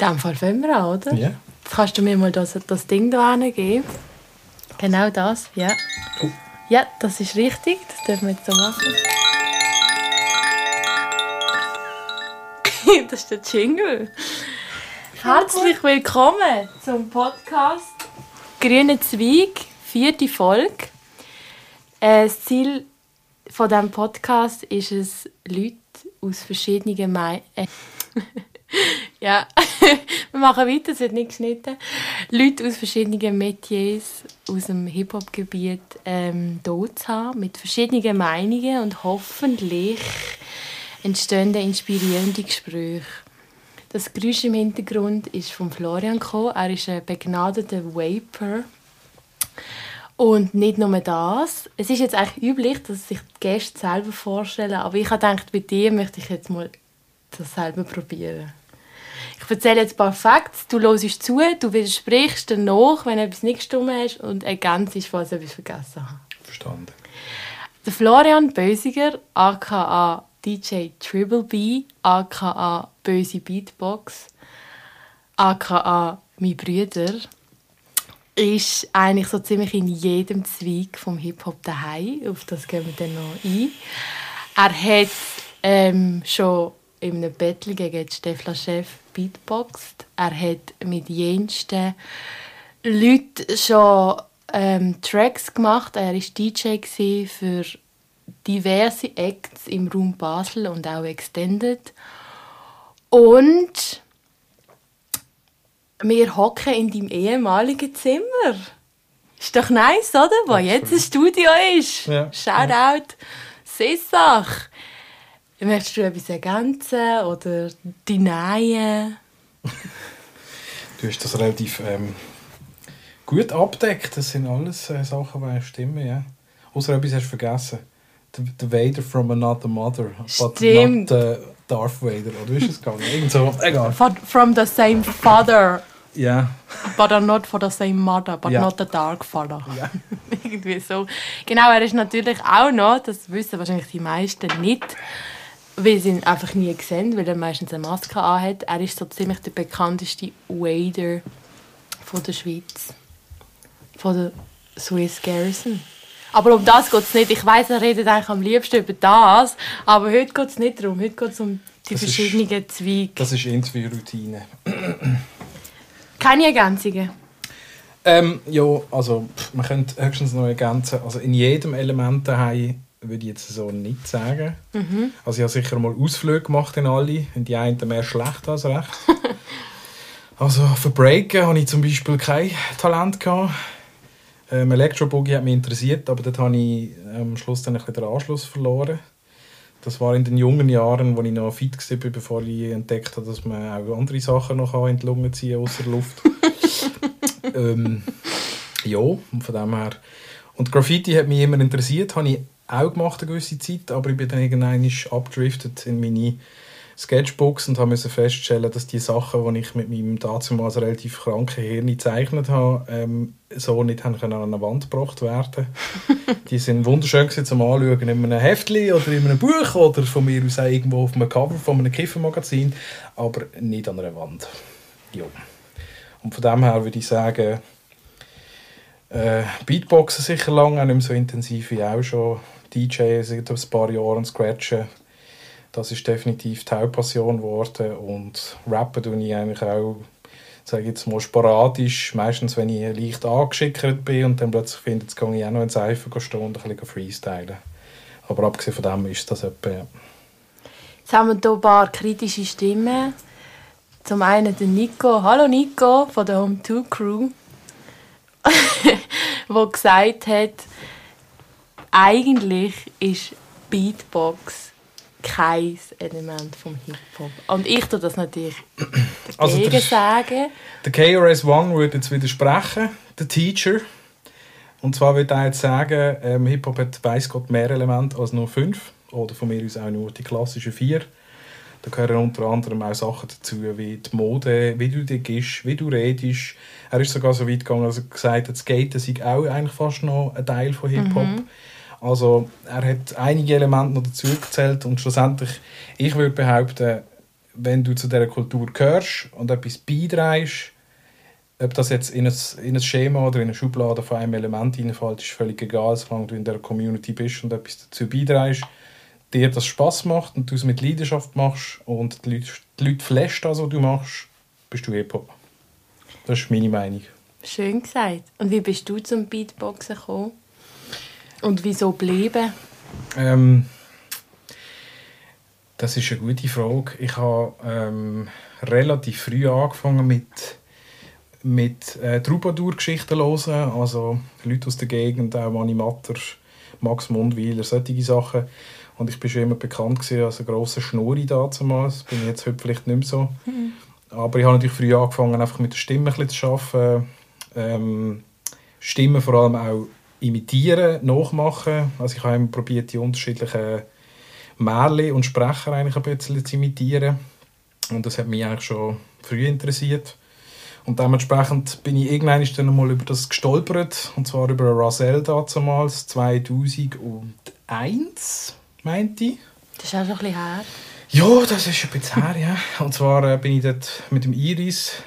In dem Fall fangen wir an, oder? Ja. Kannst du mir mal das, das Ding da geben. Genau das, ja. Oh. Ja, das ist richtig. Das dürfen wir jetzt so machen. das ist der Jingle. Herzlich willkommen zum Podcast Grüne Zweig, vierte Folge. Äh, Das Ziel von diesem Podcast ist es, Leute aus verschiedenen Meinungen. ja, wir machen weiter, es wird nicht geschnitten. Leute aus verschiedenen Metiers aus dem Hip-Hop-Gebiet ähm, hier zu haben, mit verschiedenen Meinungen und hoffentlich entstehen inspirierende Gespräche. Das Geräusch im Hintergrund ist von Florian gekommen. Er ist ein begnadeter Vaper. Und nicht nur das. Es ist jetzt eigentlich üblich, dass sich die Gäste selber vorstellen. Aber ich habe gedacht, bei dir möchte ich jetzt mal das selber probieren. Ich erzähle jetzt ein paar Facts. Du hörst zu, du widersprichst danach, wenn du etwas nicht gestimmt hast und ergänzt, falls ich etwas vergessen habe. Verstanden. Der Florian Bösiger, aka DJ Triple B, aka Böse Beatbox, aka mein Brüder, ist eigentlich so ziemlich in jedem Zweig vom Hip-Hop daheim. Auf das gehen wir dann noch ein. Er hat ähm, schon in einem Battle gegen Stefla Chef beatboxt. Er hat mit jensten Leuten schon ähm, Tracks gemacht. Er war DJ für diverse Acts im Raum Basel und auch Extended. Und wir hocken in deinem ehemaligen Zimmer. Ist doch nice, oder? Wo Absolut. jetzt ein Studio ist. Ja. Shoutout, Sissach. Möchtest du etwas ergänzen oder denyen? Du hast das relativ ähm, gut abdeckt. Das sind alles äh, Sachen, die stimmen. Ja. Außer etwas hast du vergessen. The, the Vader from another mother. But Stimmt. not uh, Darth Vader. Oder wie ist es gegangen? Irgend so. Egal. From- the same father, Ja. but are not for the same mother, but Ja. not the dark father. Ja. Irgendwie so. Genau, er ist natürlich auch noch, das wissen wahrscheinlich die meisten nicht, weil sie ihn einfach nie sehen, weil er meistens eine Maske anhat. Er ist so ziemlich der bekannteste Wader von der Schweiz. Von der Swiss Garrison. Aber um das geht es nicht. Ich weiß, er redet eigentlich am liebsten über das, aber heute geht es nicht darum. Heute geht es um die Das ist- verschiedenen Zweige. Das ist Interview-Routine. Keine Ergänzungen. Ähm, ja, also man könnte höchstens noch ergänzen, also in jedem Element daheim würde ich jetzt so nicht sagen. Also ich habe sicher mal Ausflüge gemacht in alle, in die einen mehr schlecht als recht. also für Breaken habe ich zum Beispiel kein Talent gehabt. Ähm, Electro-Boogie hat mich interessiert, aber dort habe ich am Schluss dann ein bisschen den Anschluss verloren. Das war in den jungen Jahren, wo ich noch fit war, bevor ich entdeckt habe, dass man auch andere Sachen noch kann in die Lunge ziehen außer Luft. ähm, ja, und von dem her. Und Graffiti hat mich immer interessiert, habe ich auch gemacht eine gewisse Zeit, aber ich bin dann irgendwann abgedriftet in meine Sketchbooks und habe müssen feststellen, dass die Sachen, die ich mit meinem damals relativ kranken Hirn gezeichnet habe, ähm, so nicht haben können an eine Wand gebracht werden. die sind wunderschön zum Anschauen in einem Heftli oder in einem Buch oder von mir aus auch irgendwo auf einem Cover von einem Kiffermagazin, aber nicht an einer Wand. Ja. Und von dem her würde ich sagen, äh, Beatboxen sicher lange, auch nicht mehr so intensiv wie auch schon. DJ seit ein paar Jahren Scratchen. Das ist definitiv die Hauptpassion geworden. Und Rappen tue ich eigentlich auch, sage jetzt mal, sporadisch. Meistens, wenn ich leicht angeschickert bin und dann plötzlich finde, jetzt gehe ich auch noch ins Eifer stehen und ein bisschen freestylen. Aber abgesehen von dem ist das etwa. Jetzt haben wir hier ein paar kritische Stimmen. Zum einen der Nico. Hallo Nico von der Home 2 Crew. der gesagt hat, eigentlich ist Beatbox kein Element vom Hip-Hop. Und ich tue das natürlich Also dagegen der- sagen. Der KRS One würde jetzt widersprechen, der Teacher. Und zwar würde er jetzt sagen, ähm, Hip-Hop hat weiss Gott mehr Elemente als nur fünf. Oder von mir aus auch nur die klassischen vier. Da gehören unter anderem auch Sachen dazu, wie die Mode, wie du dich wie du redest. Er ist sogar so weit gegangen, dass er gesagt hat, Skaten sei auch eigentlich fast noch ein Teil von Hip-Hop. Also er hat einige Elemente noch dazu gezählt und schlussendlich, ich würde behaupten, wenn du zu dieser Kultur gehörst und etwas beiträgst, ob das jetzt in ein, in ein Schema oder in eine Schublade von einem Element hineinfällt, ist völlig egal, solange du in der Community bist und etwas dazu beiträgst, dir das Spaß macht und du es mit Leidenschaft machst und die Leute, Leute flasht das, was du machst, bist du Hip-Hop. Das ist meine Meinung. Schön gesagt. Und wie bist du zum Beatboxen gekommen? Und wieso bleiben? Ähm, das ist eine gute Frage. Ich habe ähm, relativ früh angefangen mit mit äh, Troubadour-Geschichten hören, also Leute aus der Gegend, auch Manni Matter, Max Mundweiler, solche Sachen. Und ich war schon immer bekannt als ein grosser Schnurri damals. Bin ich jetzt heute vielleicht nicht mehr so. Mhm. Aber ich habe natürlich früh angefangen, einfach mit der Stimme ein zu arbeiten. Ähm, Stimmen vor allem auch imitieren, nachmachen. Also ich habe probiert, die unterschiedlichen Märchen und Sprecher eigentlich ein bisschen zu imitieren. Und das hat mich eigentlich schon früh interessiert. Und dementsprechend bin ich irgendwann dann mal über das gestolpert. Und zwar über Rasel damals, 2001, meinte ich. Das ist auch schon ein bisschen her. Ja, das ist ein bisschen her, ja. Und zwar äh, bin ich dort mit dem Iris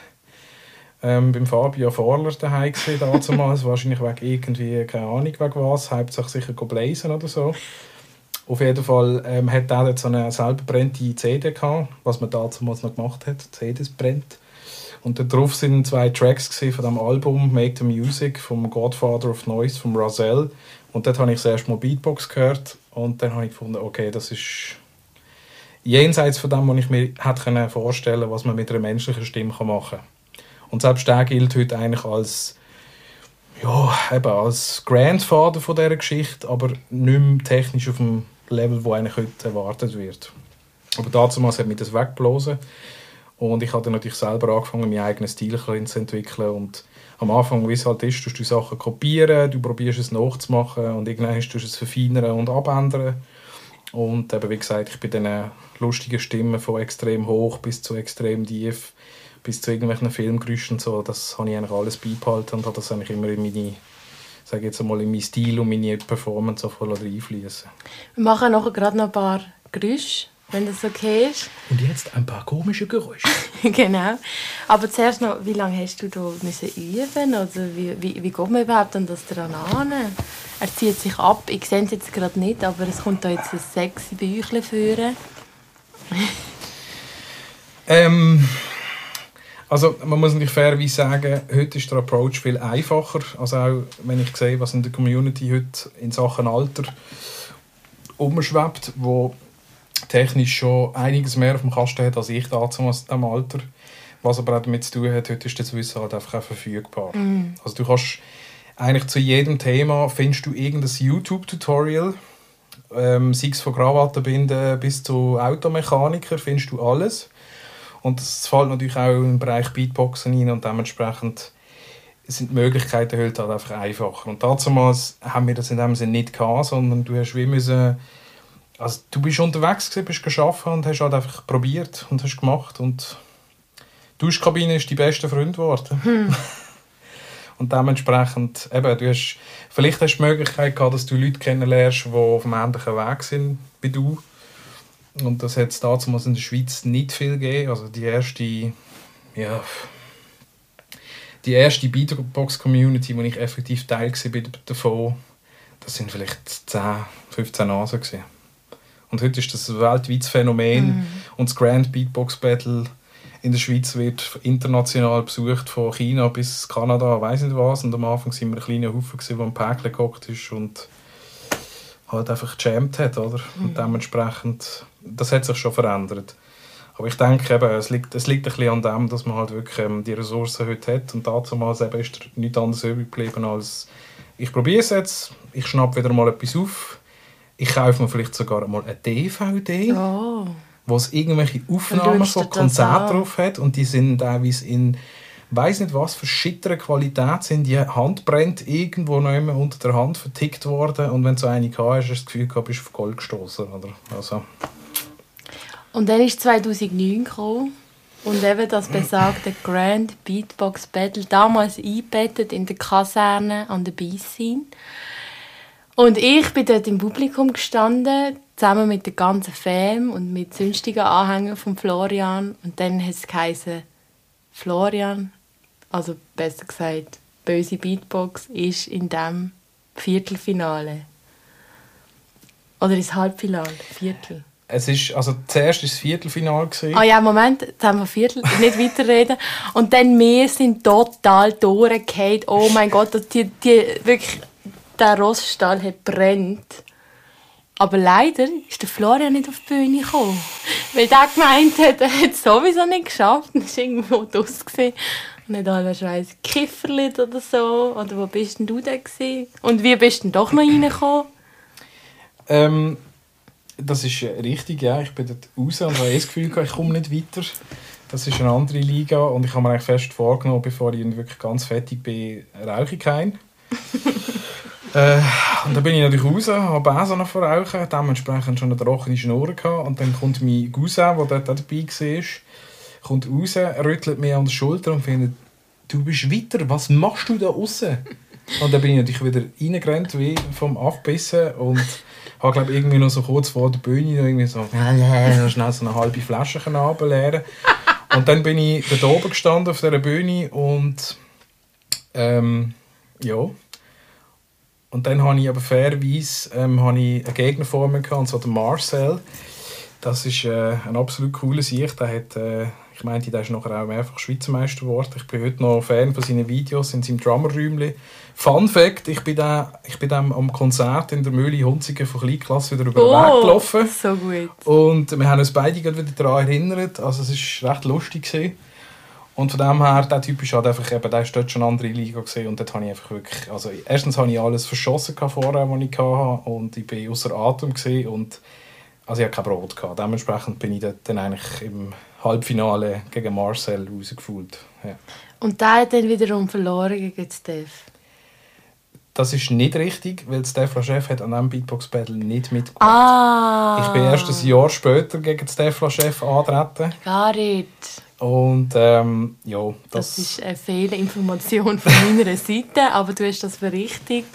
ähm, beim Fabio Vorler daheim gesehen damals. Wahrscheinlich wegen irgendwie, keine Ahnung wegen was, hauptsächlich sicher blazen oder so. Auf jeden Fall ähm, hat er jetzt so eine selber brennende CD gehabt, was man damals noch gemacht hat. CDs brennt. Und darauf sind zwei Tracks von dem Album Make the Music vom Godfather of Noise von Razel. Und dort habe ich das erste Mal Beatbox gehört und dann habe ich gefunden, okay, das ist jenseits von dem, was ich mir hätte vorstellen können, was man mit einer menschlichen Stimme machen kann. Und selbst der gilt heute eigentlich als ja, eben als Grandfather von dieser Geschichte, aber nicht mehr technisch auf dem Level, wo eigentlich heute erwartet wird. Aber dazu hat mich das weggeblasen. Und ich habe dann natürlich selber angefangen, meinen eigenen Stil zu entwickeln. Und am Anfang, wie es halt ist, tust du Sachen kopieren, du probierst es nachzumachen und irgendwann tust du es verfeinern und abändern. Und eben, wie gesagt, ich bin dann lustigen Stimmen von extrem hoch bis zu extrem tief, bis zu irgendwelchen Filmgeräuschen und so, das habe ich eigentlich alles beibehalten und habe das eigentlich immer in meine sage jetzt einmal, in meinen Stil und meine Performance so voll reinfließen. Wir machen nachher gerade noch ein paar Geräusche wenn das okay ist. Und jetzt ein paar komische Geräusche. genau. Aber zuerst noch, wie lange hast du da müssen üben? Also wie, wie, wie geht man überhaupt an das dran an? Er zieht sich ab. Ich sehe es jetzt gerade nicht, aber es kommt da jetzt ein sexy Büchlein führen. ähm, also man muss natürlich fairerweise sagen, heute ist der Approach viel einfacher. Also auch wenn ich sehe, was in der Community heute in Sachen Alter umschwebt, wo technisch schon einiges mehr auf dem Kasten hat als ich damals in diesem Alter. Was aber auch damit zu tun hat, heute ist das Wissen halt einfach auch verfügbar. Mm. Also du kannst eigentlich zu jedem Thema findest du irgendein YouTube-Tutorial. Ähm, sei es von Krawattenbinden bis zu Automechaniker, findest du alles. Und das fällt natürlich auch im Bereich Beatboxen rein und dementsprechend sind die Möglichkeiten heute halt einfach einfacher. Und damals haben wir das in dem Sinne nicht gehabt, sondern du hast wie müssen also du bist unterwegs gewesen, bist geschafft und hast halt einfach probiert und hast gemacht und die Duschkabine ist dein bester Freund geworden. Hm. und dementsprechend, eben, du hast, vielleicht hast du die Möglichkeit gehabt, dass du Leute kennenlernst, die auf dem ähnlichen Weg sind wie du. Und das hat es damals in der Schweiz nicht viel gegeben. Also die erste, ja, die erste Beatbox-Community, wo ich effektiv Teil war davon, das sind vielleicht 10, 15 Nasen gewesen. Und heute ist das ein weltweites Phänomen. Mhm. Und das Grand Beatbox Battle in der Schweiz wird international besucht, von China bis Kanada, weiß nicht was. Und am Anfang waren wir ein kleiner Haufen, der am Päckchen gehockt ist und halt einfach gejammt hat. Oder? Mhm. Und dementsprechend, das hat sich schon verändert. Aber ich denke, eben, es, liegt, es liegt ein bisschen an dem, dass man halt wirklich ähm, die Ressourcen heute hat. Und damals eben ist nichts anderes übrig geblieben als ich probiere es jetzt, ich schnappe wieder mal etwas auf, ich kaufe mir vielleicht sogar mal eine DVD, oh. wo es irgendwelche Aufnahmen von Konzerten drauf hat und die sind teilweise in weiß nicht was für schittere Qualität sind die Hand brennt irgendwo noch immer unter der Hand vertickt worden und wenn du so eine hast, hast du das Gefühl gehabt, bist auf Gold gestoßen oder also. Und dann ist 2009 gekommen und eben das besagte Grand Beatbox Battle damals eingebettet in der Kaserne an der Beiscene. Und ich bin dort im Publikum gestanden, zusammen mit der ganzen Fam und mit sonstigen Anhängern von Florian. Und dann hat es geheißen, Florian, also besser gesagt, böse Beatbox, ist in dem Viertelfinale. Oder ins Halbfinale, Viertel. Es ist, also zuerst war das Viertelfinale. Gewesen. Ah ja, Moment, jetzt haben wir Viertel, nicht weiterreden. Und dann wir sind total durchgefallen. Oh mein Gott, die, die, wirklich, der Rossstall hat brennt. Aber leider ist der Florian nicht auf die Bühne gekommen. Weil der gemeint hat, er hat es sowieso nicht geschafft. Er war irgendwo draus. Und nicht alle weiss, Kifferlit oder so. Oder wo bist denn du denn gewesen? Und wie bist du denn doch noch reingekommen? Ähm, das ist richtig, ja. Ich bin dort raus und habe eh das Gefühl, ich komme nicht weiter. Das ist eine andere Liga und ich habe mir eigentlich fest vorgenommen, bevor ich wirklich ganz fertig bin, rauche ich keinen. äh, und dann bin ich natürlich raus, habe auch noch verrauchen, dementsprechend schon eine trockene Schnur gehabt. Und dann kommt mein Cousin, der dort auch dabei war, kommt raus, rüttelt mir an der Schulter und findet, du bist weiter, was machst du da außen? Und dann bin ich natürlich wieder reingerannt, wie vom Abbissen und habe glaube irgendwie noch so kurz vor der Bühne noch irgendwie so schnell so eine halbe Flasche runterleeren Und dann bin ich dort oben gestanden auf dieser Bühne und ähm, ja. Und dann habe ich aber fairerweise ähm, habe ich einen Gegner vor mir gehabt, und zwar den Marcel. Das ist äh, ein absolut cooler Sicht. Der hat, äh, ich meinte, der ist nachher auch mehrfach Schweizer Meister geworden. Ich bin heute noch Fan von seinen Videos in seinem Drummerräumchen. Fun Fact, ich bin, da, ich bin dann am Konzert in der Mühle Hunzigen von Kleinklasse wieder über den Oh, Weg gelaufen. so gut. Und wir haben uns beide gerade wieder daran erinnert. Also es war recht lustig. Gewesen. Und von dem her, der Typ ist halt einfach, eben, der ist dort schon eine andere Liga gesehen und dort habe ich einfach wirklich, also erstens habe ich alles verschossen vorher, was ich hatte und ich bin außer Atem gewesen und also ich hatte kein Brot gehabt. Dementsprechend bin ich dort dann eigentlich im Halbfinale gegen Marcel rausgefühlt. Ja. Und der hat dann wiederum verloren gegen Steph. Das ist nicht richtig, weil Stefan Chef hat an diesem Beatbox Battle nicht mitgemacht. Ah! Ich bin erst ein Jahr später gegen Stefan Chef antreten. Gar nicht. Und ähm, ja, Das, das, ist eine Fehlinformation von meiner Seite, aber du hast das berichtigt.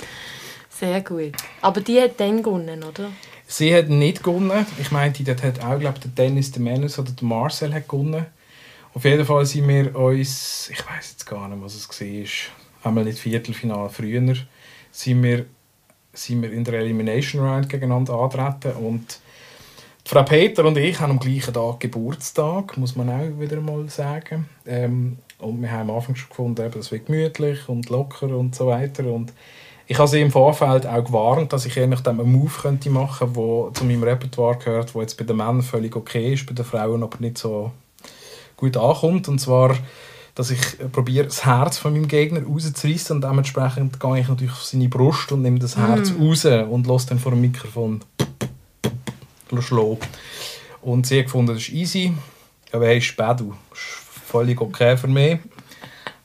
Sehr gut. Aber die hat dann gewonnen, oder? Sie hat nicht gewonnen. Ich meinte, dort hat auch glaub, der Dennis, der Menus oder der Marcel hat gewonnen. Auf jeden Fall sind wir uns, ich weiß jetzt gar nicht, was es war, einmal nicht Viertelfinale früher, sind wir, sind wir in der Elimination Round gegeneinander antreten und Frau Peter und ich haben am gleichen Tag Geburtstag, muss man auch wieder mal sagen. Ähm, und wir haben am Anfang schon gefunden, eben, das wird gemütlich und locker und so weiter. Und ich habe sie im Vorfeld auch gewarnt, dass ich eher einen Move könnte machen könnte, der zu meinem Repertoire gehört, der jetzt bei den Männern völlig okay ist, bei den Frauen aber nicht so gut ankommt. Und zwar, dass ich probiere, das Herz von meinem Gegner rauszureißen und dementsprechend gehe ich natürlich auf seine Brust und nehme das Herz raus und lasse dann vor dem Mikrofon schlagen. Und sie hat gefunden, das ist easy. Ist Bedu? Das ist völlig okay für mich.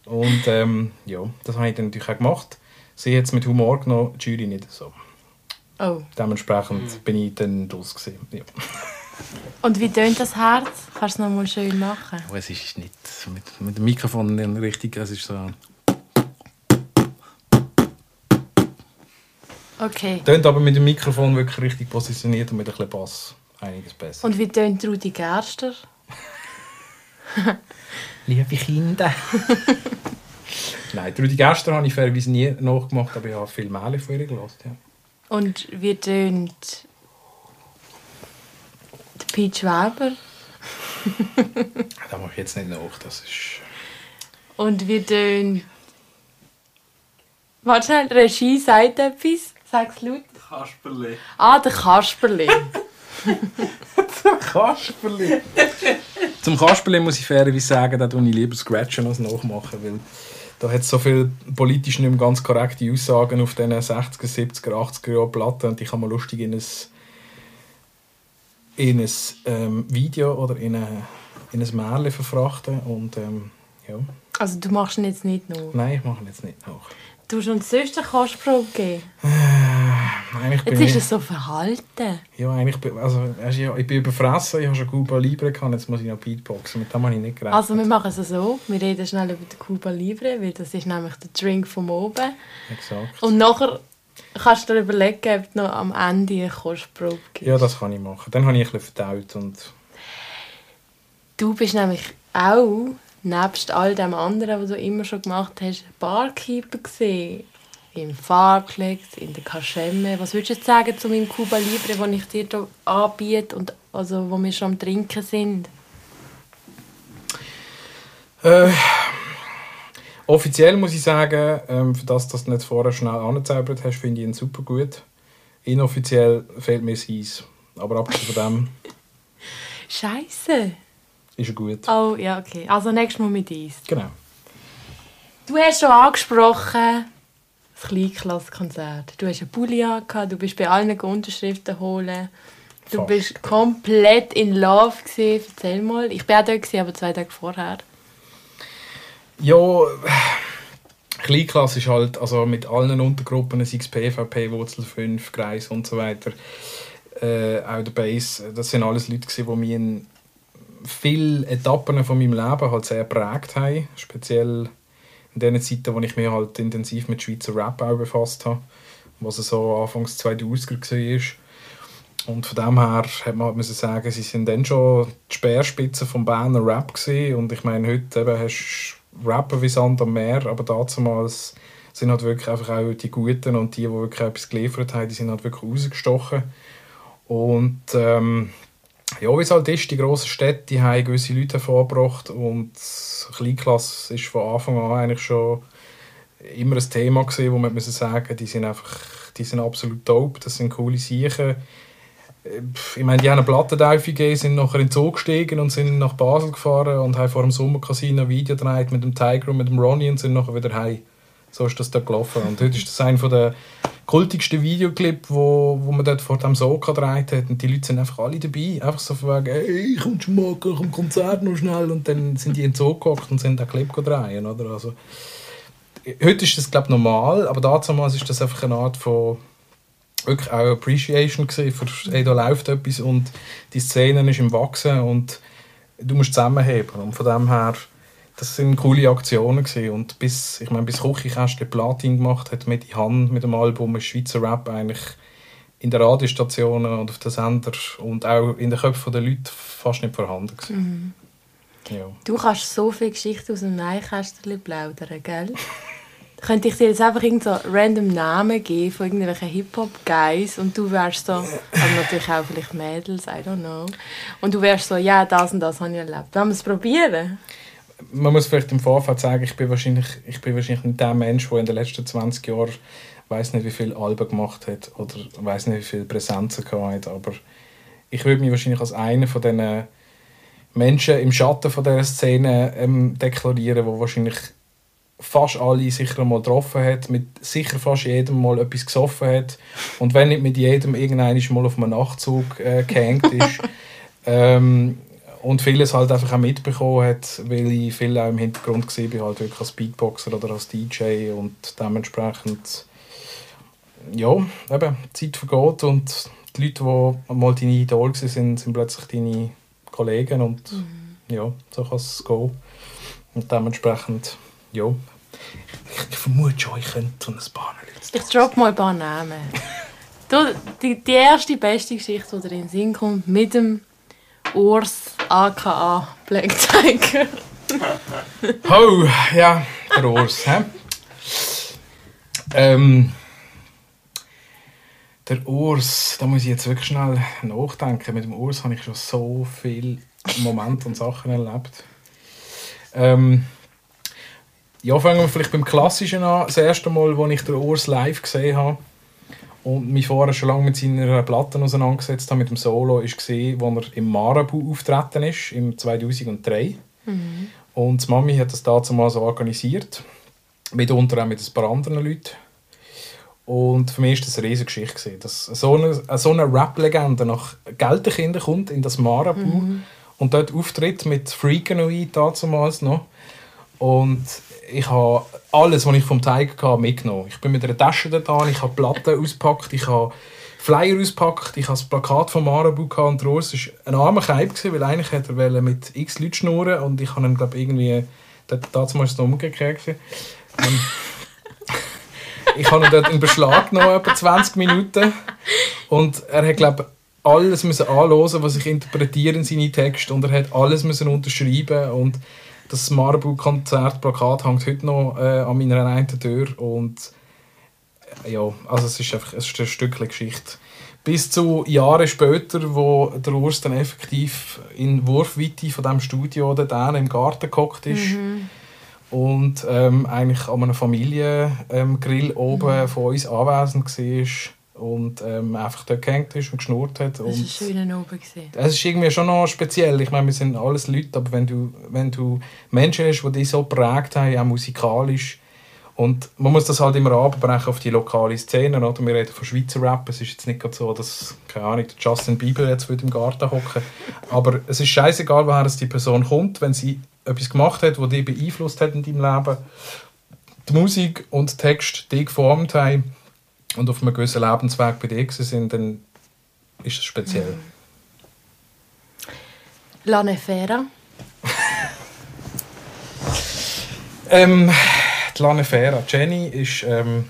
Und ähm, ja, das habe ich dann natürlich auch gemacht. Sie hat es mit Humor genommen, die Jury nicht so. Oh. Dementsprechend bin ich dann draus. Gewesen. Ja. Und wie tönt das Herz? Kannst du es nochmal schön machen? Oh, es ist nicht mit, mit dem Mikrofon nicht richtig, es ist so... Okay. Tönt aber mit dem Mikrofon wirklich richtig positioniert und mit ein bisschen Bass einiges besser. Und wie tönt Rudi Gerster? Liebe Kinder. Nein, die Rudi Gerster habe ich fairerweise nie nachgemacht, aber ich habe viel Mail von ihr gelassen. Ja. Und wie tönt der Peach Weber? Das mache ich jetzt nicht nach, das ist... Und wie tönt... Warte schnell, die Regie sagt etwas. Sag's laut. Kasperli. Ah, der Kasperli. Kasperli. Zum Kasperli muss ich fairerweise sagen, da tue ich lieber Scratchen als nachmachen, weil da hat es so viele politisch nicht mehr ganz korrekte Aussagen auf diesen 60er, 70er, 80er Jahren Platten und die kann man lustig in ein, in ein ähm, Video oder in, eine, in ein Märchen verfrachten und ähm, ja. Also du machst ihn jetzt nicht noch. Nein, ich mache ihn jetzt nicht nach. Du hast uns sonst eine Kostprobe gegeben. Eigentlich bin Jetzt ist ich, es so verhalten. ja, eigentlich bin, also, weisst du, ja, ich bin überfressen, ich habe schon Cuba Libre gehabt, jetzt muss ich noch Beatboxen, mit dem habe ich nicht gerechnet. Also wir machen es so, wir reden schnell über den Cuba Libre, weil das ist nämlich der Drink vom oben. Exakt. Und nachher Kannst du dir überlegen, ob du noch am Ende eine Kostprobe gibst? Ja, das kann ich machen. Dann habe ich ein bisschen verdaut und... Du bist nämlich auch, nebst all dem anderen, was du immer schon gemacht hast, Barkeeper gesehen. Im Farklex, in der Kaschemme. Was würdest du jetzt sagen zu meinem Cuba Libre, den ich dir hier anbiete und also, wo wir schon am Trinken sind? Äh, offiziell muss ich sagen, ähm, für das, dass du nicht vorher schnell angezaubert hast, finde ich ihn super gut. Inoffiziell fehlt mir das Eis. Aber abgesehen von dem Scheiße. Ist gut. Oh, ja, okay. Also nächstes Mal mit Eis. Genau. Du hast schon angesprochen, das Kleinklasskonzert. Du hast einen Pulli du bist bei allen Unterschriften holen. Du Fast. bist komplett in Love gewesen. Erzähl mal. Ich war auch dort, aber zwei Tage vorher. Ja, Kleinklasse ist halt, also mit allen Untergruppen, sei es PVP, Wurzel 5, Kreis und so weiter, äh, auch der Base, das sind alles Leute, gewesen, die mich in vielen Etappen von meinem Leben halt sehr geprägt haben. Speziell in den Zeiten, wo ich mich halt intensiv mit Schweizer Rap auch befasst habe, was so Anfangs 2000er war. Und von dem her hat man halt müssen sagen, sie sind dann schon die Speerspitze vom Berner Rap gewesen. Und ich meine, heute eben hast du Rapper wie Sand am Meer, aber damals sind halt wirklich einfach auch die Guten und die, die wirklich etwas geliefert haben, die sind halt wirklich rausgestochen. Und ähm, ja, wie es halt ist, die grossen Städte, die haben gewisse Leute hervorgebracht und Kleinklasse ist von Anfang an eigentlich schon immer ein Thema gewesen, wo man müssen sagen, die sind einfach, die sind absolut dope, das sind coole Sachen. Ich meine, die haben eine Plattentaufe gegeben, sind nachher in den Zug gestiegen und sind nach Basel gefahren und haben vor dem Sommercasino ein Video gedreht mit dem Tiger und mit dem Ronnie und sind nachher wieder heim. So ist das da gelaufen. Und heute ist das einer der kultigsten Videoclips, wo, wo man dort vor dem Soka gedreht hat. Und die Leute sind einfach alle dabei. Einfach so von wegen, hey, kommst du nach dem Konzert noch schnell? Und dann sind die in den gehockt und sind den Clip drehen. Oder? Also, heute ist das, glaube ich, normal, aber damals ist das einfach eine Art von wirklich auch Appreciation gewesen, für hey, da läuft etwas und die Szene ist im Wachsen und du musst zusammenheben. Und von dem her, das sind coole Aktionen gewesen. und bis, ich meine, bis Küchenkästchen Platin gemacht hat mit Han mit dem Album ist Schweizer Rap eigentlich in den Radiostationen und auf den Sender und auch in den Köpfen der Leute fast nicht vorhanden gewesen. Ja. Du kannst so viele Geschichten aus dem Neinkästchen plaudern, gell? Könnte ich dir jetzt einfach irgend so random Namen geben von irgendwelchen Hip-Hop-Guys und du wärst so, aber natürlich auch vielleicht Mädels, I don't know. Und du wärst so, ja, das und das habe ich erlebt. Wollen wir es probieren? Man muss vielleicht im Vorfeld sagen, ich bin wahrscheinlich, ich bin wahrscheinlich nicht der Mensch, der in den letzten 20 Jahren weiß nicht, wie viele Alben gemacht hat oder weiß nicht, wie viele Präsenzen gehabt hat, aber ich würde mich wahrscheinlich als einer von diesen Menschen im Schatten von dieser Szene ähm, deklarieren, wo wahrscheinlich fast alle sicher mal getroffen hat, mit sicher fast jedem mal etwas gesoffen hat und wenn nicht mit jedem irgendeiner mal auf einem Nachtzug äh, gehängt ist. ähm, und vieles halt einfach auch mitbekommen hat, weil ich viel auch im Hintergrund war, halt wirklich als Beatboxer oder als DJ und dementsprechend ja, eben, die Zeit vergeht und die Leute, die mal deine Idole waren, sind, sind plötzlich deine Kollegen und Mhm. ja, so kann es gehen. Und dementsprechend, ja, ich, vermute schon, ich könnte so ein paar Leute Ich drop mal ein paar Namen. Du, die, die erste beste Geschichte, die dir in den Sinn kommt, mit dem Urs aka Black Tiger. Oh, ja, der Urs. Ähm, der Urs, da muss ich jetzt wirklich schnell nachdenken. Mit dem Urs habe ich schon so viele Momente und Sachen erlebt. Ähm, ja, fangen wir vielleicht beim Klassischen an. Das erste Mal, als ich den Urs live gesehen habe und mich vorher schon lange mit seiner Platte auseinandergesetzt habe, mit dem Solo, war, als er im Marabu auftreten ist, im 2003. Und die Mami hat das dazu mal so organisiert. Mitunter auch mit ein paar anderen Leuten. Und für mich war das eine riesige Geschichte. gewesen, Dass so eine, so eine Rap-Legende nach Gelterkinder kommt in das Marabu und dort auftritt mit Freakanoid damals noch. Und ich habe alles, was ich vom Tiger hatte, mitgenommen. Ich bin mit einer Tasche da, ich habe Platten ausgepackt, ich habe Flyer ausgepackt, ich habe das Plakat von Marabu und der Urs war ein armer Keib, weil eigentlich hätte er mit x Leuten schnurren und ich habe ihn, glaube irgendwie, damals war es umgekehrt. ich habe ihn dort in Beschlag genommen, etwa 20 Minuten. Und er hat, glaube alles müssen anhören, was ich interpretiere in seine Texte. Und er hat alles müssen unterschreiben und das Marburg-Konzertplakat hängt heute noch äh, an meiner einen Tür und äh, ja, also es ist einfach es ist ein Stückchen Geschichte. Bis zu Jahre später, wo der Urs dann effektiv in Wurfweite von dem Studio dort im Garten gehockt ist mhm. und ähm, eigentlich an einem Familiengrill ähm, oben mhm. von uns anwesend war und ähm, einfach dort gehängt ist und geschnurrt hat. Das war ein schöner oben. Es ist irgendwie schon noch speziell. Ich meine, wir sind alles Leute, aber wenn du, wenn du Menschen hast, die dich so prägt haben, auch musikalisch, und man muss das halt immer abbrechen auf die lokale Szene. Oder? Wir reden von Schweizer Rap. Es ist jetzt nicht so, dass keine Ahnung, Justin Bieber jetzt im Garten hocken Aber es ist scheißegal, woher die Person kommt, wenn sie etwas gemacht hat, das dich beeinflusst hat in deinem Leben. Die Musik und Text dich geformt haben und auf einem gewissen Lebensweg bei dir sind, dann ist es speziell. La Nefera? ähm, die La Nefera. Jenny ist, ähm,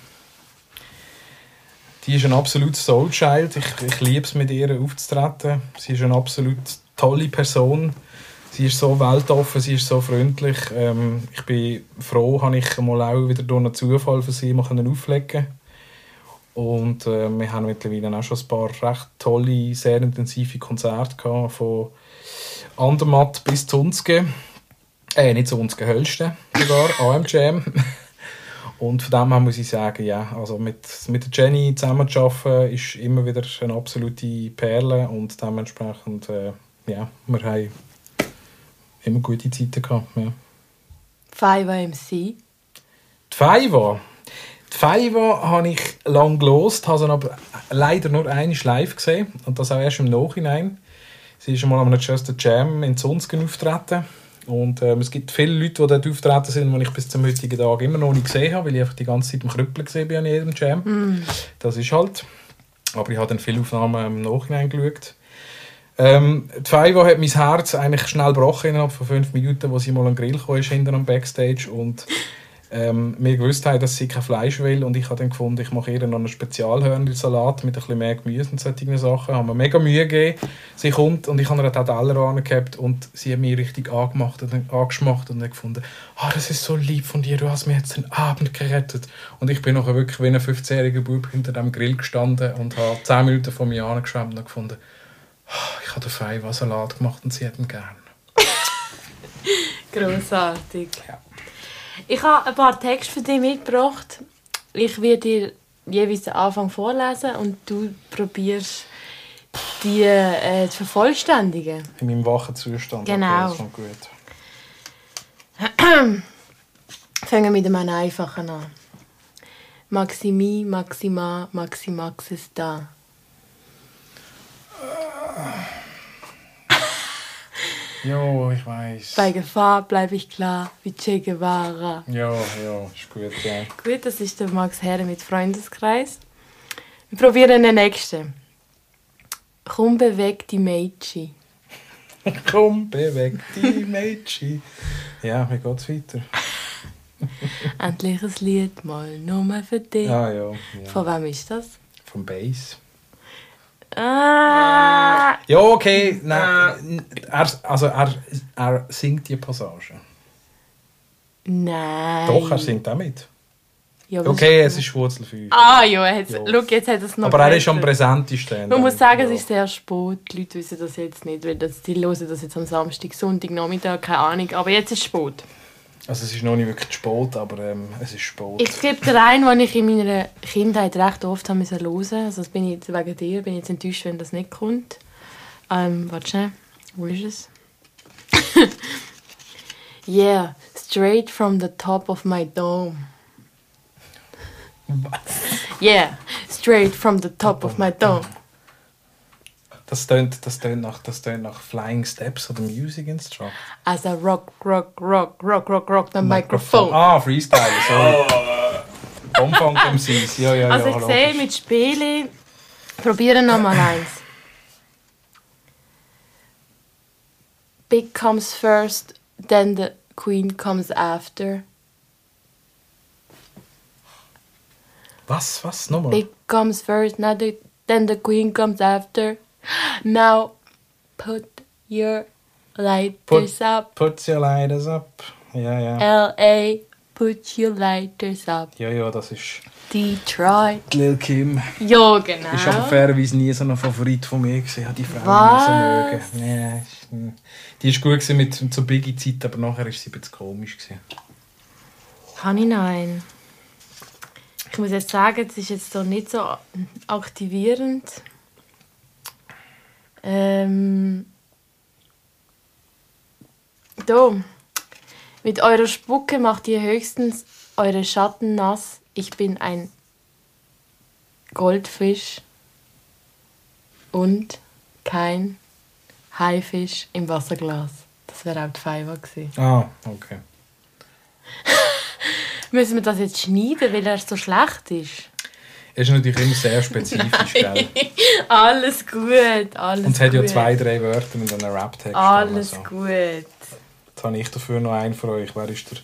die ist ein absolutes Soulchild. Ich, ich liebe es, mit ihr aufzutreten. Sie ist eine absolut tolle Person. Sie ist so weltoffen, sie ist so freundlich. Ähm, ich bin froh, habe ich mal auch wieder durch einen Zufall für sie mal auflegen und äh, wir haben mittlerweile auch schon ein paar recht tolle, sehr intensive Konzerte gehabt, von Andermatt bis Zunzke. Äh, nicht Zunzke, Hölsten sogar, AM Jam. Und von dem her muss ich sagen, ja, also mit, mit der Jenny zusammenzuarbeiten ist immer wieder eine absolute Perle und dementsprechend, äh, ja, wir haben immer gute Zeiten gehabt, ja. Five MC? Die Five die Feiva habe ich lange gelost, habe sie aber leider nur einmal live gesehen und das auch erst im Nachhinein. Sie ist einmal einem Just Jam in Zonsken auftreten und ähm, es gibt viele Leute, die dort auftreten sind, die ich bis zum heutigen Tag immer noch nicht gesehen habe, weil ich einfach die ganze Zeit im Krüppel gesehen bin an jedem Jam. Mm. Das ist halt. Aber ich habe dann viele Aufnahmen im Nachhinein geschaut. Ähm, die Feiva hat mein Herz eigentlich schnell gebrochen innerhalb von fünf Minuten, wo sie mal an den Grill kam, hinter am Backstage und ähm, wir gewusst haben, dass sie kein Fleisch will und ich habe dann gefunden, ich mache ihr noch einen Spezialhörnersalat mit ein bisschen mehr Gemüse und solchen Sachen. Haben wir mega Mühe gegeben. Sie kommt und ich habe ihr den Teller angehabt und sie hat mich richtig angemacht und angeschmacht und dann gefunden, ah, das ist so lieb von dir, du hast mir jetzt den Abend gerettet. Und ich bin nachher wirklich wie ein 15-jähriger Bub hinter dem Grill gestanden und habe 10 Minuten von mir angeschwemmt und gefunden, oh, ich habe den Feiwa Salat gemacht und sie hat ihn gern. Großartig. Ja. Ich habe ein paar Texte für dich mitgebracht. Ich werde dir jeweils den Anfang vorlesen und du probierst die äh, zu vervollständigen. In meinem wachen Zustand. Genau. Okay, gut. Fangen wir mit einem einfachen an. Maximi, Maxima, Maximax ist da. Jo, ich weiß. Bei Gefahr bleibe ich klar, wie Che Guevara. Ja, ja, ist gut, ja. Gut, das ist der Max Herre mit Freundeskreis. Wir probieren den nächsten. Komm, beweg die Mädchen. Komm, beweg die Mädchen. Ja, wie geht's weiter? Endlich ein Lied, mal nur für dich. Ah, ja, ja. Von wem ist das? Vom Bass. Ah. Ja, okay. Nein, er, also er, er singt die Passage. Nein. Doch, er singt auch mit. Ja, okay, es ist Wurzel 5. Ah ja, er ja. Schau, jetzt hat es noch Aber er ist am präsentesten. Man muss sagen, ja. es ist sehr spät. Die Leute wissen das jetzt nicht, weil das, die hören das jetzt am Samstag, Sonntag, Nachmittag, keine Ahnung. Aber jetzt ist es spät. Also es ist noch nicht wirklich spät, aber ähm, es ist spät. Ich gebe dir einen, den ich in meiner Kindheit recht oft haben hören musste. Also das bin ich jetzt wegen dir, bin ich jetzt enttäuscht, wenn das nicht kommt. Ähm, warte schnell. Wo ist es? yeah, straight from the top of my dome. Was? Yeah, straight from the top of my dome. Das tönt, das tönt nach, das tönt nach Flying Steps oder Music Instruct. As a rock, rock, rock, rock, rock, rock the microphone. Ah, Freestyle, sorry. Umfang MCs, ja, ja, ja. Also ich sehe mit Spielen, probieren nochmal eins. Big comes first, then the queen comes after. Was, was? Nochmal? Big comes first, then the queen comes after. Now put your lighters up. Put your lighters up. Ja, ja. L.A. Put your lighters up. Ja, ja, das ist Detroit. die Lil Kim. Ja, genau. Ist aber fairerweise nie so ein Favorit von mir gewesen. Habe die Frau so mögen. Ja, ist, hm. die war gut gewesen mit zur Biggie-Zeit, aber nachher war sie ein bisschen komisch. Gewesen. Kann ich einen? Ich muss jetzt sagen, es ist jetzt so nicht so aktivierend. Ähm. Da. Mit eurer Spucke macht ihr höchstens eure Schatten nass. Ich bin ein Goldfisch und kein Haifisch im Wasserglas. Das wäre auch die Fiverr gewesen. Ah, okay. Müssen wir das jetzt schneiden, weil er so schlecht ist? Es ist natürlich immer sehr spezifisch, gell? Alles gut, alles Und es hat ja zwei, drei Wörter mit einem Rap-Text. Alles also. gut. Jetzt habe ich dafür noch einen für euch. Wer ist der,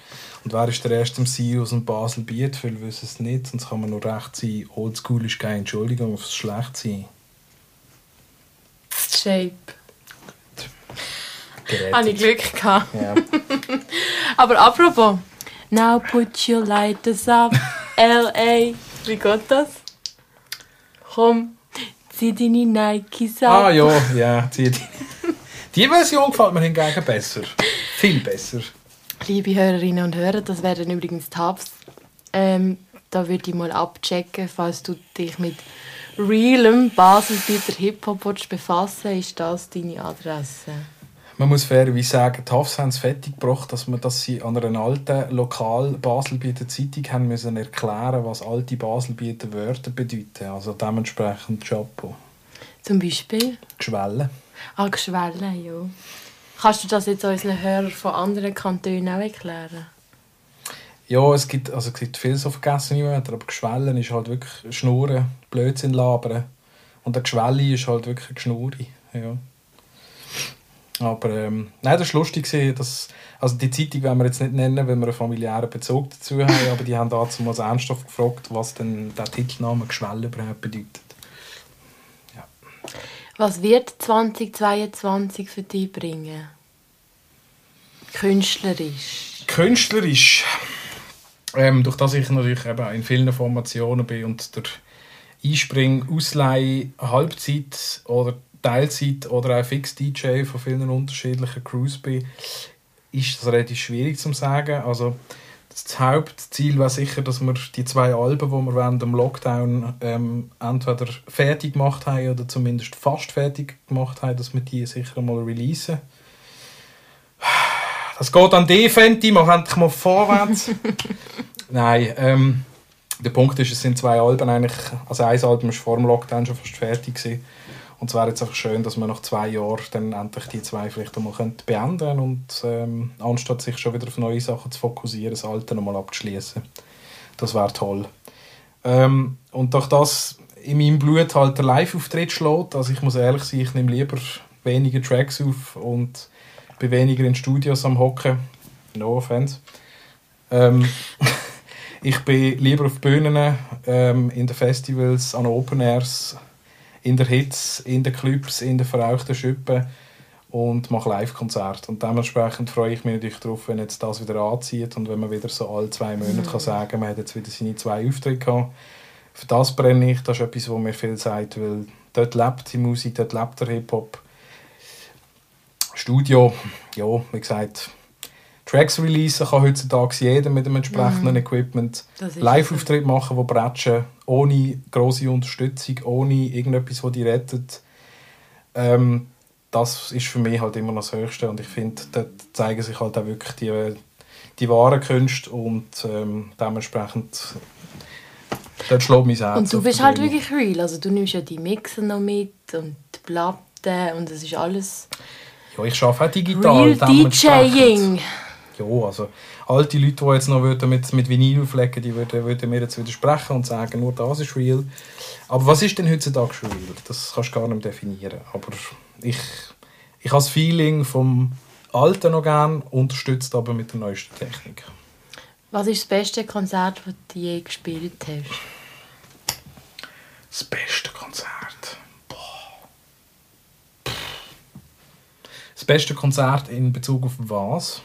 und wer ist der erste MC aus dem Basel-Biet? Viele wissen es nicht, sonst kann man nur recht sein. Oldschool ist keine Entschuldigung aufs Schlechtsein. Shape. Habe ich Glück gehabt. Ja. Aber apropos, now put your lighters up, L.A. Wie geht das? Komm, zieh deine Nikes ab. ah ja, ja. Die, die, die Version gefällt mir hingegen besser. Viel besser. Liebe Hörerinnen und Hörer, das wären übrigens Tabs. Ähm, da würde ich mal abchecken, falls du dich mit realem Baselbieter Hip-Hop willst befassen ist das deine Adresse. Man muss fairerweise sagen, die Hafs haben es fertig gebracht, dass, man, dass sie an einer alten lokal Baselbieter Zeitung haben müssen erklären was alte Baselbieter Wörter bedeuten. Also dementsprechend Chapeau. Zum Beispiel? Geschwelle. Ah, Geschwelle, ja. Kannst du das jetzt unseren Hörern von anderen Kantonen auch erklären? Ja, es gibt, also es gibt viele so vergessene Wörter, aber Geschwellen ist halt wirklich Schnurren, Blödsinn labern. Und eine Geschwelle ist halt wirklich eine Geschnurri. Ja. Aber ähm, nein, das war lustig, dass, also die Zeitung wollen wir jetzt nicht nennen, weil wir einen familiären Bezug dazu haben, aber die haben dazu mal ernsthaft gefragt, was denn der Titelname Geschwelle überhaupt bedeutet. Was wird 2022 für dich bringen? Künstlerisch. Künstlerisch, ähm, durch das ich natürlich eben in vielen Formationen bin und der Einspring, Ausleih, Halbzeit oder Teilzeit oder auch Fix-DJ von vielen unterschiedlichen Crews bin, ist das relativ schwierig zu sagen. Also das Hauptziel war sicher, dass wir die zwei Alben, die wir während dem Lockdown ähm, entweder fertig gemacht haben oder zumindest fast fertig gemacht haben, dass wir die sicher mal releasen. Das geht an die, Fenty, mach endlich mal vorwärts. Nein, ähm, der Punkt ist, es sind zwei Alben eigentlich, also ein Album war vor dem Lockdown schon fast fertig gewesen. Und es wäre jetzt einfach schön, dass man nach zwei Jahren dann endlich die zwei vielleicht einmal könnte beenden und ähm, anstatt sich schon wieder auf neue Sachen zu fokussieren, das Alte nochmal abzuschließen. Das wäre toll. Ähm, und durch das in meinem Blut halt der Live-Auftritt schlägt, also ich muss ehrlich sein, ich nehme lieber weniger Tracks auf und bin weniger in Studios am Hocken. No offense. Ähm, ich bin lieber auf Bühnen, ähm, in den Festivals, an Open Airs, in der Hits, in den Clubs, in den verrauchten Schüppen und mache Live-Konzerte. Und dementsprechend freue ich mich natürlich darauf, wenn jetzt das wieder anzieht und wenn man wieder so alle zwei Monate kann sagen man hat jetzt wieder seine zwei Auftritte gehabt. Für das brenne ich, das ist etwas, was mir viel sagt, weil dort lebt die Musik, dort lebt der Hip-Hop. Studio, ja, wie gesagt, Tracks releasen kann heutzutage jeder mit dem entsprechenden Equipment. Das ist Live-Auftritt machen, wo bretschen, ohne große Unterstützung, ohne irgendetwas, das die rettet. Ähm, das ist für mich halt immer noch das Höchste und ich finde, dort zeigen sich halt auch wirklich die, die wahren Künste und ähm, dementsprechend dort schlägt mein Herz. Und du bist halt Bühne. wirklich real. Also du nimmst ja die Mixer noch mit und die Platten und es ist alles Ja, ich arbeite auch digital. real. DJing ja, oh, also alte Leute, die jetzt noch mit, mit Vinyl flecken, die würden, würden mir jetzt widersprechen und sagen, nur das ist real. Aber was ist denn heutzutage real? Das kannst du gar nicht definieren. Aber ich, ich habe das Feeling vom Alten noch gern, unterstützt aber mit der neuesten Technik. Was ist das beste Konzert, das du je gespielt hast? Das beste Konzert. Boah. Das beste Konzert in Bezug auf was?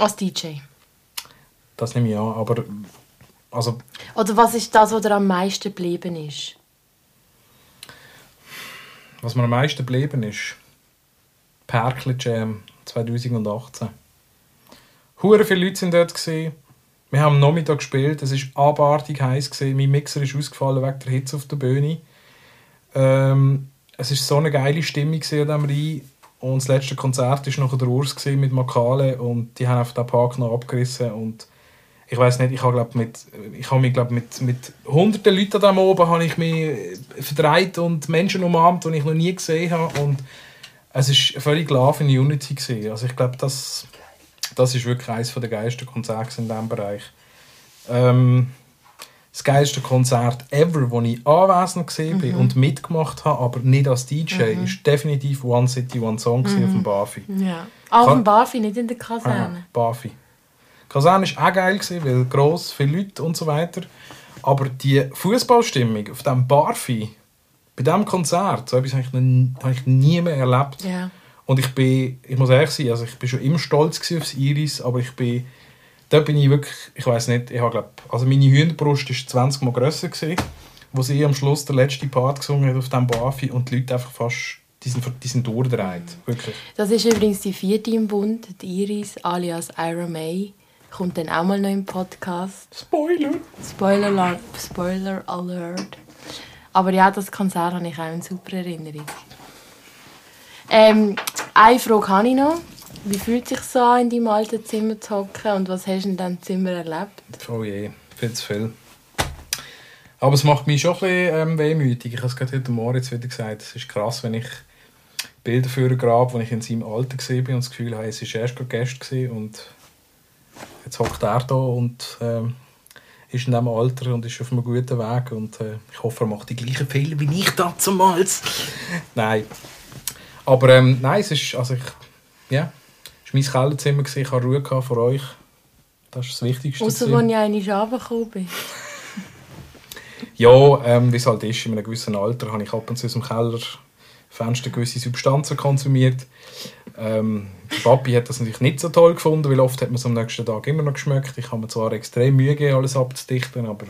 Als DJ. Das nehme ich an, aber also Oder was ist das, was dir am meisten geblieben ist? was mir am meisten geblieben ist, Perkle Jam 2018. Hure viele Leute sind dort gesehen. Wir haben am Nachmittag gespielt. Es ist abartig heiß. Mein Mixer ist ausgefallen wegen der Hitze auf der Bühne. Ähm, es ist so eine geile Stimmung gesehen an diesem Rhein. Und das letzte Konzert war noch der Urs mit Makale und die haben einfach den Park noch abgerissen und ich weiß nicht, ich habe glaub, mit, ich habe mich glaub, mit, mit hunderten Leuten da oben habe ich mich verdreht und Menschen umarmt, die ich noch nie gesehen habe und es ist völlig Love in Unity gewesen. Also ich glaube, das, das ist wirklich eines der geilsten Konzerte in diesem Bereich. Ähm, das geilste Konzert ever, wo ich anwesend gesehen bin und mitgemacht habe, aber nicht als DJ, ist definitiv One City, One Song gewesen auf dem Bafi. Ja. Auch Kann- im Barfi, nicht in der Kaserne. Bafi. Kaserne war auch geil, gewesen, weil gross, viele Leute und so weiter. Aber die Fußballstimmung auf diesem Barfi, bei diesem Konzert, so etwas habe ich, nie- habe ich nie mehr erlebt. Ja. Und ich bin, ich muss ehrlich sein, also ich bin schon immer stolz aufs Iris, aber ich bin, da bin ich wirklich, ich weiß nicht, ich habe glaub, also meine Hühnerbrust war 20 Mal grösser gewesen, wo sie am Schluss der letzte Part gesungen hat auf diesem Bafi und die Leute einfach fast, die sind, die sind durchgedreht, wirklich. Das ist übrigens die vierte im Bund, die Iris alias Ira May. Kommt dann auch mal noch im Podcast. Spoiler! Spoiler, Alar- Spoiler Alert. Aber ja, das Konzert habe ich auch in super Erinnerung. Ähm, eine Frage habe ich noch. Wie fühlt sich so an, in deinem alten Zimmer zu hocken und was hast du in diesem Zimmer erlebt? Oh je, viel zu viel. Aber es macht mich schon ein bisschen ähm, wehmütig. Ich habe es gerade heute Morgen wieder gesagt. Es ist krass, wenn ich Bilder für grabe, wo ich in seinem Alter bin und das Gefühl habe, es war erst gestern und jetzt hockt er da und ähm, ist in diesem Alter und ist auf einem guten Weg und äh, ich hoffe, er macht die gleichen Fehler wie ich damals. nein. Aber ähm, nein, es ist, also ich, ja, war mein Kellerzimmer, ich hatte Ruhe vor euch. Das ist das Wichtigste. Außer als ich eine Schabe gekommen bin. Ja, ähm, wie es halt ist, in einem gewissen Alter habe ich ab und zu aus dem Kellerfenster gewisse Substanzen konsumiert. Ähm, Papi hat das natürlich nicht so toll gefunden, weil oft hat man es am nächsten Tag immer noch geschmeckt. Ich habe mir zwar extrem Mühe gegeben, alles abzudichten, aber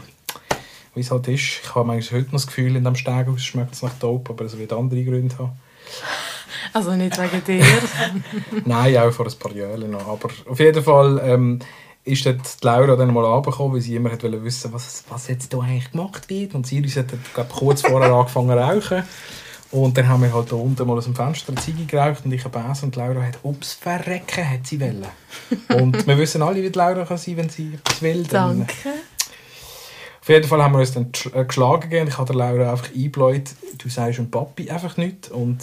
wie es halt ist, ich habe eigentlich heute noch das Gefühl, in dem Stegenhaus schmeckt es nach Dope, aber es wird andere Gründe haben. Also nicht wegen dir. Nein, auch vor ein paar Jahren noch. Aber auf jeden Fall ähm, ist dort die Laura dann mal runtergekommen, weil sie immer hat wollte wissen was, was jetzt hier eigentlich gemacht wird. Und Sirius hat glaub, kurz vorher angefangen zu rauchen. Und dann haben wir halt da unten mal aus dem Fenster eine Ziege geraucht und ich habe Bäse und Laura hat «Ups, verrecken» hat sie wollen. Und wir wissen alle, wie die Laura kann sein wenn sie etwas will. Dann, Danke. auf jeden Fall haben wir uns dann äh, geschlagen gegeben. Ich habe der Laura einfach eingebläut, du sagst dem Papi einfach nichts. Und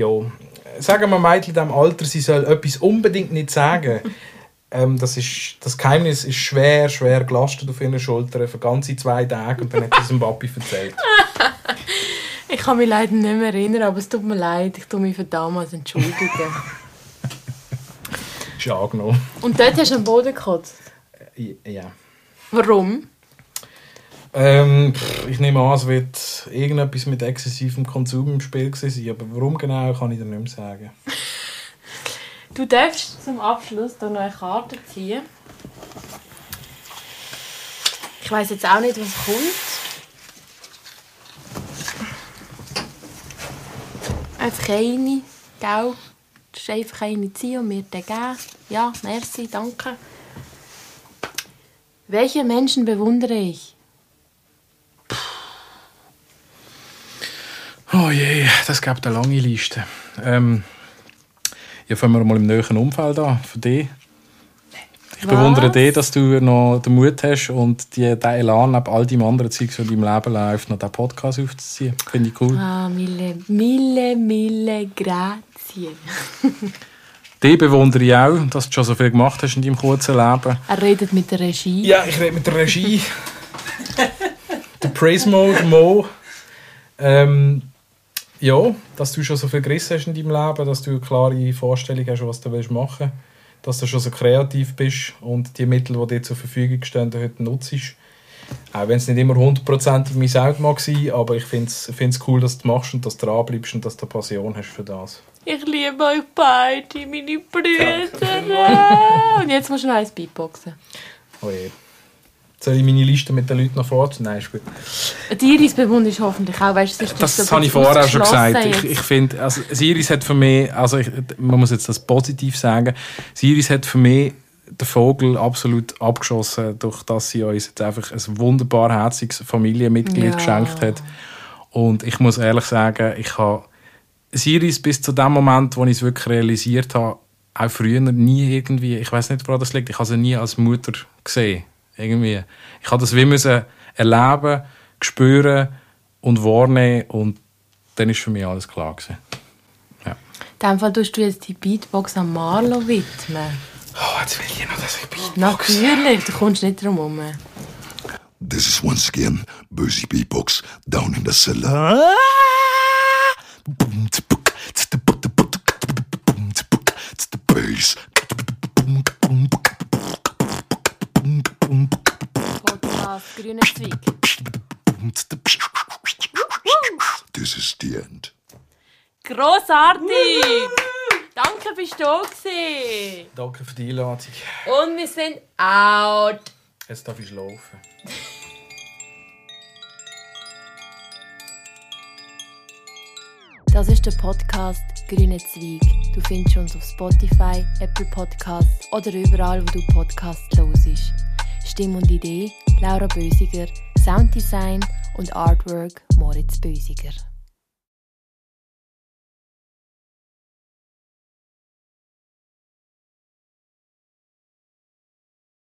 ja, sagen wir Mädchen in diesem Alter, sie soll etwas unbedingt nicht sagen. ähm, das, ist, das Geheimnis ist schwer, schwer gelastet auf ihren Schultern für ganze zwei Tage. Und dann hat sie es dem Papi erzählt. Ich kann mich leider nicht mehr erinnern, aber es tut mir leid. Ich tue mich für damals entschuldigen. Ist angenommen. Und dort hast du am Boden gekotzt. Äh, Ja. Warum? Ähm, ich nehme an, es wird irgendetwas mit exzessivem Konsum im Spiel sein. Aber warum genau, kann ich dir nicht mehr sagen. Du darfst zum Abschluss da noch eine Karte ziehen. Ich weiß jetzt auch nicht, was kommt. Einfach eine, gell? Du musst einfach eine ziehen und mir den geben. Ja, merci, danke. Welche Menschen bewundere ich? Oh je, das gibt eine lange Liste. Ähm, ja, fangen wir mal im näheren Umfeld an, für dich. Ich Was? bewundere dich, dass du noch den Mut hast und die, den Elan neben all deinem anderen Zeug, so in deinem Leben läuft, noch diesen Podcast aufzuziehen. Finde ich cool. Ah, mille, mille, mille grazie. Dich bewundere ich auch, dass du schon so viel gemacht hast in deinem kurzen Leben. Er redet mit der Regie. Ja, ich rede mit der Regie. der Praise Mode, Mo. Ähm, ja, dass du schon so viel gerissen hast in deinem Leben, dass du eine klare Vorstellung hast, was du willst machen willst. Dass du schon so kreativ bist und die Mittel, die dir zur Verfügung stehen, heute nutzt. Auch wenn es nicht immer hundertprozentig mein Auge mag sein, aber ich finde es cool, dass du machst und dass du dranbleibst und dass du Passion hast für das. Ich liebe euch beide, meine Brüder. Und jetzt musst du noch eins Beatboxen. Oh je. Soll ich meine Liste mit den Leuten noch vorziehen? Nein, ist gut. Die Iris-Bemund ist hoffentlich auch, weißt du, Das, so ein habe ich vorher auch schon gesagt. Ich, ich finde, also Siris hat für mich, also ich, man muss jetzt das positiv sagen, Siris hat für mich den Vogel absolut abgeschossen, durch dass sie uns jetzt einfach ein wunderbar herziges Familienmitglied Ja. geschenkt hat. Und ich muss ehrlich sagen, ich habe Siris bis zu dem Moment, wo ich es wirklich realisiert habe, auch früher nie irgendwie, ich weiß nicht, woran das liegt, ich habe sie nie als Mutter gesehen. Irgendwie. Ich habe das wie müssen erleben, spüren und wahrnehmen und dann ist für mich alles klar gewesen. Ja. In dem Fall tust du jetzt die Beatbox an Marlo widmen. Oh, jetzt will ich noch, dass ich bin. Natürlich, du kommst nicht drum herum. This is once again Bösi Beatbox down in the cellar. Grüner Zweig. This is the end. Grossartig! Danke, bist du da gewesen. Danke für die Einladung. Und wir sind out. Jetzt darf ich schlafen. Das ist der Podcast Grüne Zweig. Du findest uns auf Spotify, Apple Podcasts oder überall, wo du Podcasts hörst. Stimme und Idee Laura Bösiger, Sounddesign und Artwork Moritz Bösiger.